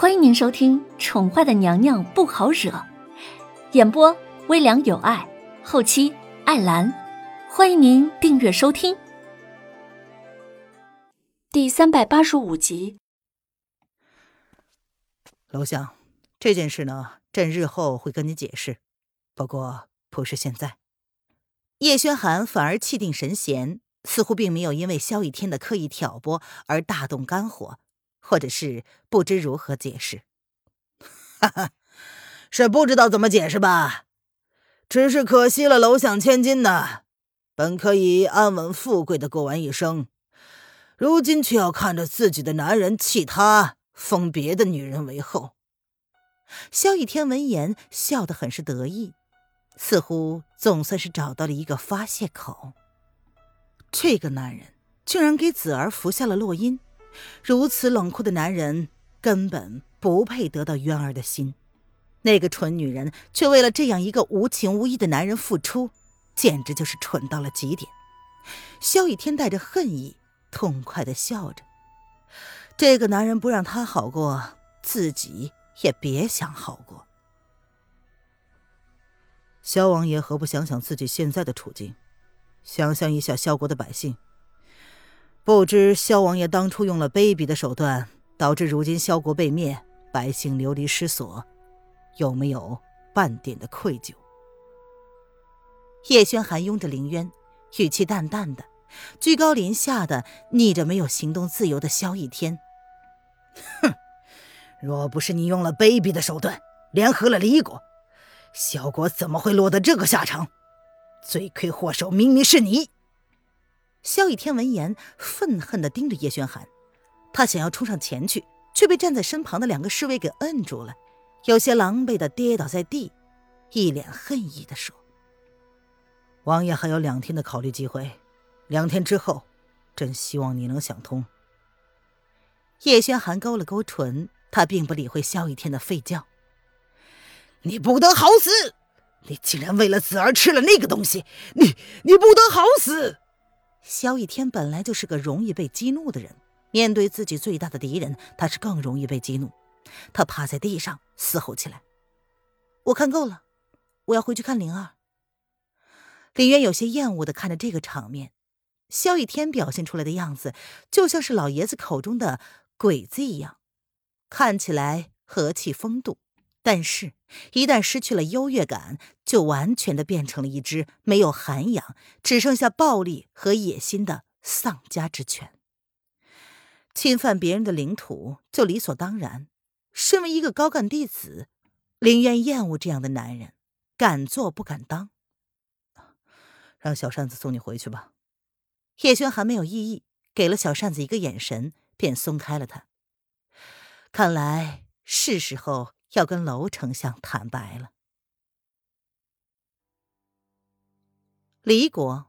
欢迎您收听《宠坏的娘娘不好惹》，演播微凉有爱，后期艾兰。欢迎您订阅收听第三百八十五集。楼相，这件事呢，朕日后会跟你解释，不过不是现在。叶轩寒反而气定神闲，似乎并没有因为萧逸天的刻意挑拨而大动肝火。或者是不知如何解释，哈哈，是不知道怎么解释吧？只是可惜了，楼相千金呐，本可以安稳富贵的过完一生，如今却要看着自己的男人弃她，封别的女人为后。萧逸天闻言笑得很是得意，似乎总算是找到了一个发泄口。这个男人竟然给子儿服下了落阴。如此冷酷的男人根本不配得到渊儿的心，那个蠢女人却为了这样一个无情无义的男人付出，简直就是蠢到了极点。萧雨天带着恨意，痛快的笑着。这个男人不让他好过，自己也别想好过。萧王爷何不想想自己现在的处境，想象一下萧国的百姓。不知萧王爷当初用了卑鄙的手段，导致如今萧国被灭，百姓流离失所，有没有半点的愧疚？叶轩寒拥着凌渊，语气淡淡的，居高临下的逆着没有行动自由的萧逸天。哼，若不是你用了卑鄙的手段，联合了离国，萧国怎么会落得这个下场？罪魁祸首明明是你。萧逸天闻言，愤恨地盯着叶轩寒，他想要冲上前去，却被站在身旁的两个侍卫给摁住了，有些狼狈地跌倒在地，一脸恨意地说：“王爷还有两天的考虑机会，两天之后，朕希望你能想通。”叶轩寒勾了勾唇，他并不理会萧逸天的吠叫：“你不得好死！你竟然为了子儿吃了那个东西！你你不得好死！”萧逸天本来就是个容易被激怒的人，面对自己最大的敌人，他是更容易被激怒。他趴在地上嘶吼起来：“我看够了，我要回去看灵儿。”林渊有些厌恶的看着这个场面，萧逸天表现出来的样子，就像是老爷子口中的鬼子一样，看起来和气风度。但是，一旦失去了优越感，就完全的变成了一只没有涵养、只剩下暴力和野心的丧家之犬。侵犯别人的领土就理所当然。身为一个高干弟子，林渊厌恶这样的男人，敢做不敢当。让小扇子送你回去吧。叶轩寒没有异议，给了小扇子一个眼神，便松开了他。看来是时候。要跟娄丞相坦白了。离国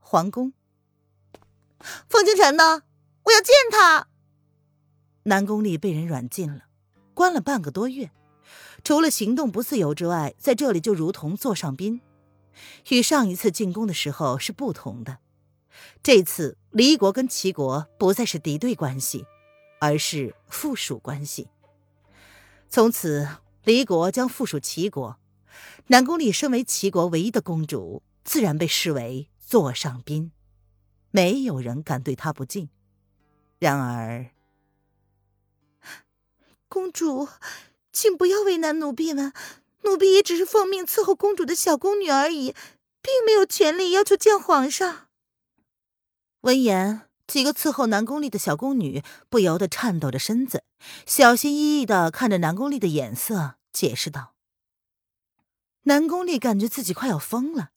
皇宫，风清晨呢？我要见他。南宫丽被人软禁了，关了半个多月，除了行动不自由之外，在这里就如同座上宾。与上一次进宫的时候是不同的，这次离国跟齐国不再是敌对关系，而是附属关系。从此，离国将附属齐国。南宫丽身为齐国唯一的公主，自然被视为座上宾，没有人敢对她不敬。然而，公主，请不要为难奴婢们，奴婢也只是奉命伺候公主的小宫女而已，并没有权利要求见皇上。闻言。几个伺候南宫丽的小宫女不由得颤抖着身子，小心翼翼的看着南宫丽的眼色，解释道：“南宫丽感觉自己快要疯了，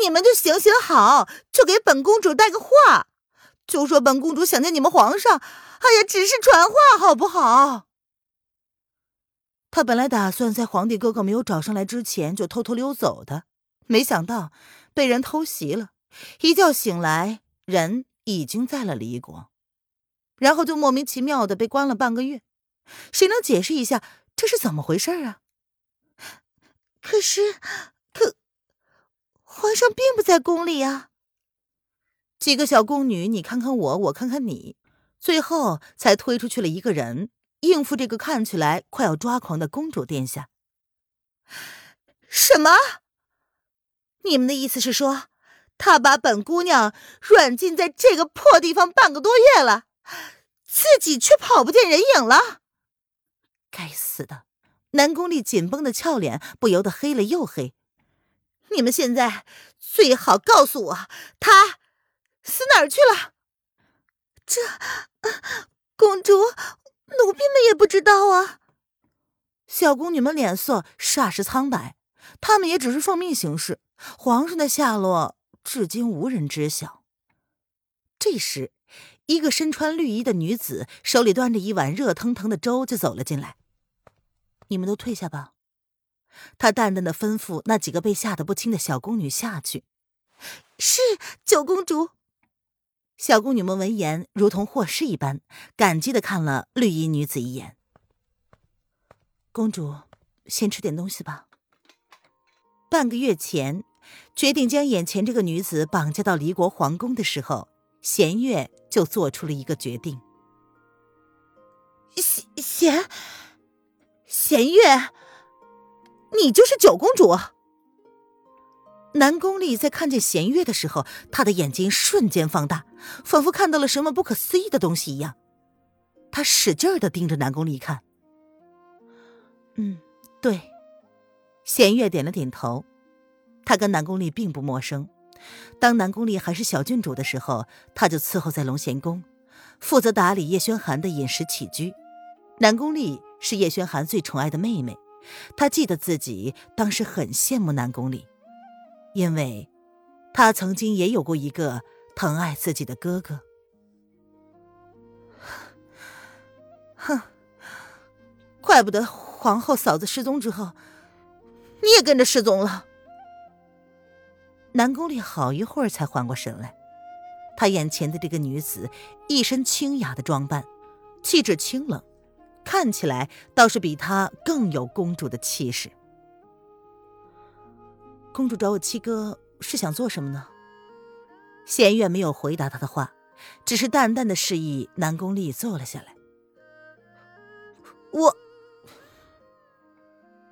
你们就行行好，就给本公主带个话，就说本公主想见你们皇上。哎呀，只是传话，好不好？”他本来打算在皇帝哥哥没有找上来之前就偷偷溜走的，没想到被人偷袭了，一觉醒来人。已经在了离国，然后就莫名其妙的被关了半个月。谁能解释一下这是怎么回事啊？可是，可皇上并不在宫里啊！几个小宫女，你看看我，我看看你，最后才推出去了一个人，应付这个看起来快要抓狂的公主殿下。什么？你们的意思是说，他把本姑娘软禁在这个破地方半个多月了，自己却跑不见人影了？该死的！南宫丽紧绷的俏脸不由得黑了又黑。你们现在最好告诉我，他死哪儿去了？这，公主，奴婢们也不知道啊。小宫女们脸色霎时苍白，她们也只是奉命行事，皇上的下落至今无人知晓。这时，一个身穿绿衣的女子手里端着一碗热腾腾的粥就走了进来。你们都退下吧，他淡淡的吩咐那几个被吓得不轻的小宫女下去。是九公主。小宫女们闻言如同获释一般，感激的看了绿衣女子一眼。公主，先吃点东西吧。半个月前，决定将眼前这个女子绑架到离国皇宫的时候，弦月就做出了一个决定。弦弦。弦月，你就是九公主。南宫丽在看见弦月的时候，她的眼睛瞬间放大，仿佛看到了什么不可思议的东西一样。她使劲的盯着南宫丽看。嗯，对，弦月点了点头。他跟南宫丽并不陌生，当南宫丽还是小郡主的时候，他就伺候在龙贤宫，负责打理叶轩寒的饮食起居。南宫丽。是叶轩寒最宠爱的妹妹，她记得自己当时很羡慕南宫里，因为，她曾经也有过一个疼爱自己的哥哥。哼，怪不得皇后嫂子失踪之后，你也跟着失踪了。南宫里好一会儿才缓过神来，他眼前的这个女子一身清雅的装扮，气质清冷。看起来倒是比她更有公主的气势。公主找我七哥是想做什么呢？弦月没有回答他的话，只是淡淡的示意南宫丽坐了下来。我，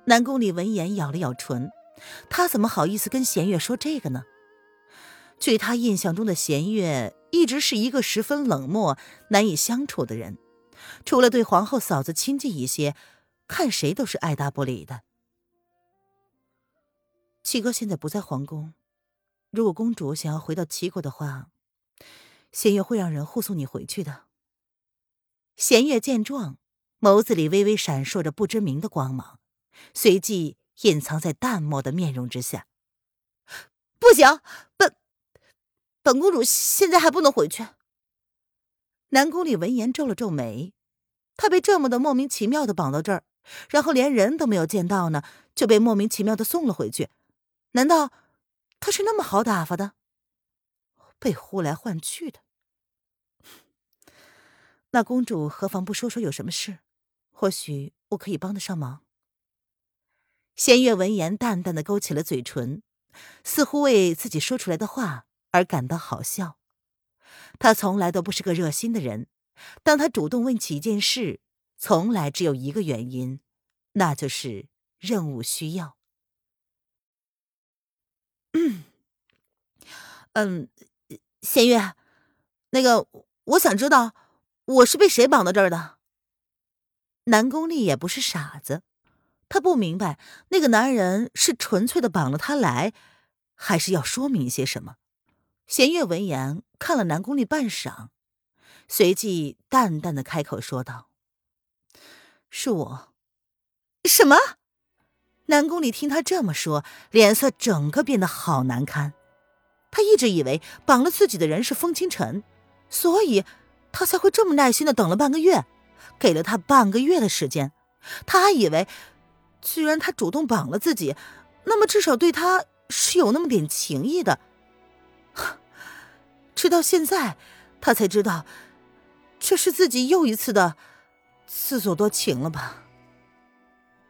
南宫丽闻言咬了咬唇，他怎么好意思跟弦月说这个呢？据他印象中的弦月，一直是一个十分冷漠、难以相处的人。除了对皇后嫂子亲近一些，看谁都是爱答不理的。七哥现在不在皇宫，如果公主想要回到齐国的话，弦月会让人护送你回去的。弦月见状，眸子里微微闪烁着不知名的光芒，随即隐藏在淡漠的面容之下。不行，本本公主现在还不能回去。南宫里闻言皱了皱眉，他被这么的莫名其妙的绑到这儿，然后连人都没有见到呢，就被莫名其妙的送了回去。难道他是那么好打发的？被呼来唤去的？那公主何妨不说说有什么事？或许我可以帮得上忙。弦月闻言，淡淡的勾起了嘴唇，似乎为自己说出来的话而感到好笑。他从来都不是个热心的人，当他主动问起一件事，从来只有一个原因，那就是任务需要。嗯，嗯，弦月，那个，我想知道我是被谁绑到这儿的。南宫丽也不是傻子，他不明白那个男人是纯粹的绑了他来，还是要说明一些什么。弦月闻言。看了南宫丽半晌，随即淡淡的开口说道：“是我。”什么？南宫丽听他这么说，脸色整个变得好难堪。他一直以为绑了自己的人是风清晨，所以他才会这么耐心的等了半个月，给了他半个月的时间。他还以为，既然他主动绑了自己，那么至少对他是有那么点情谊的。直到现在，他才知道，这是自己又一次的自作多情了吧？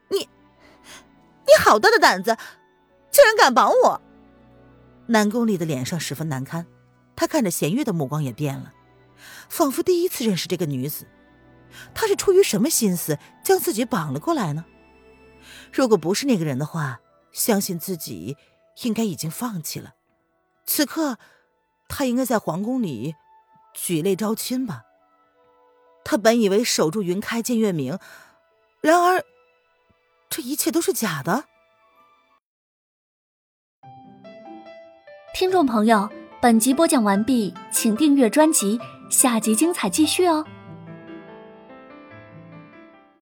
你，你好大的胆子，竟然敢绑我！南宫里的脸上十分难堪，他看着弦月的目光也变了，仿佛第一次认识这个女子。他是出于什么心思将自己绑了过来呢？如果不是那个人的话，相信自己应该已经放弃了。此刻，他应该在皇宫里举泪招亲吧。他本以为守住云开见月明，然而这一切都是假的。听众朋友，本集播讲完毕，请订阅专辑，下集精彩继续哦。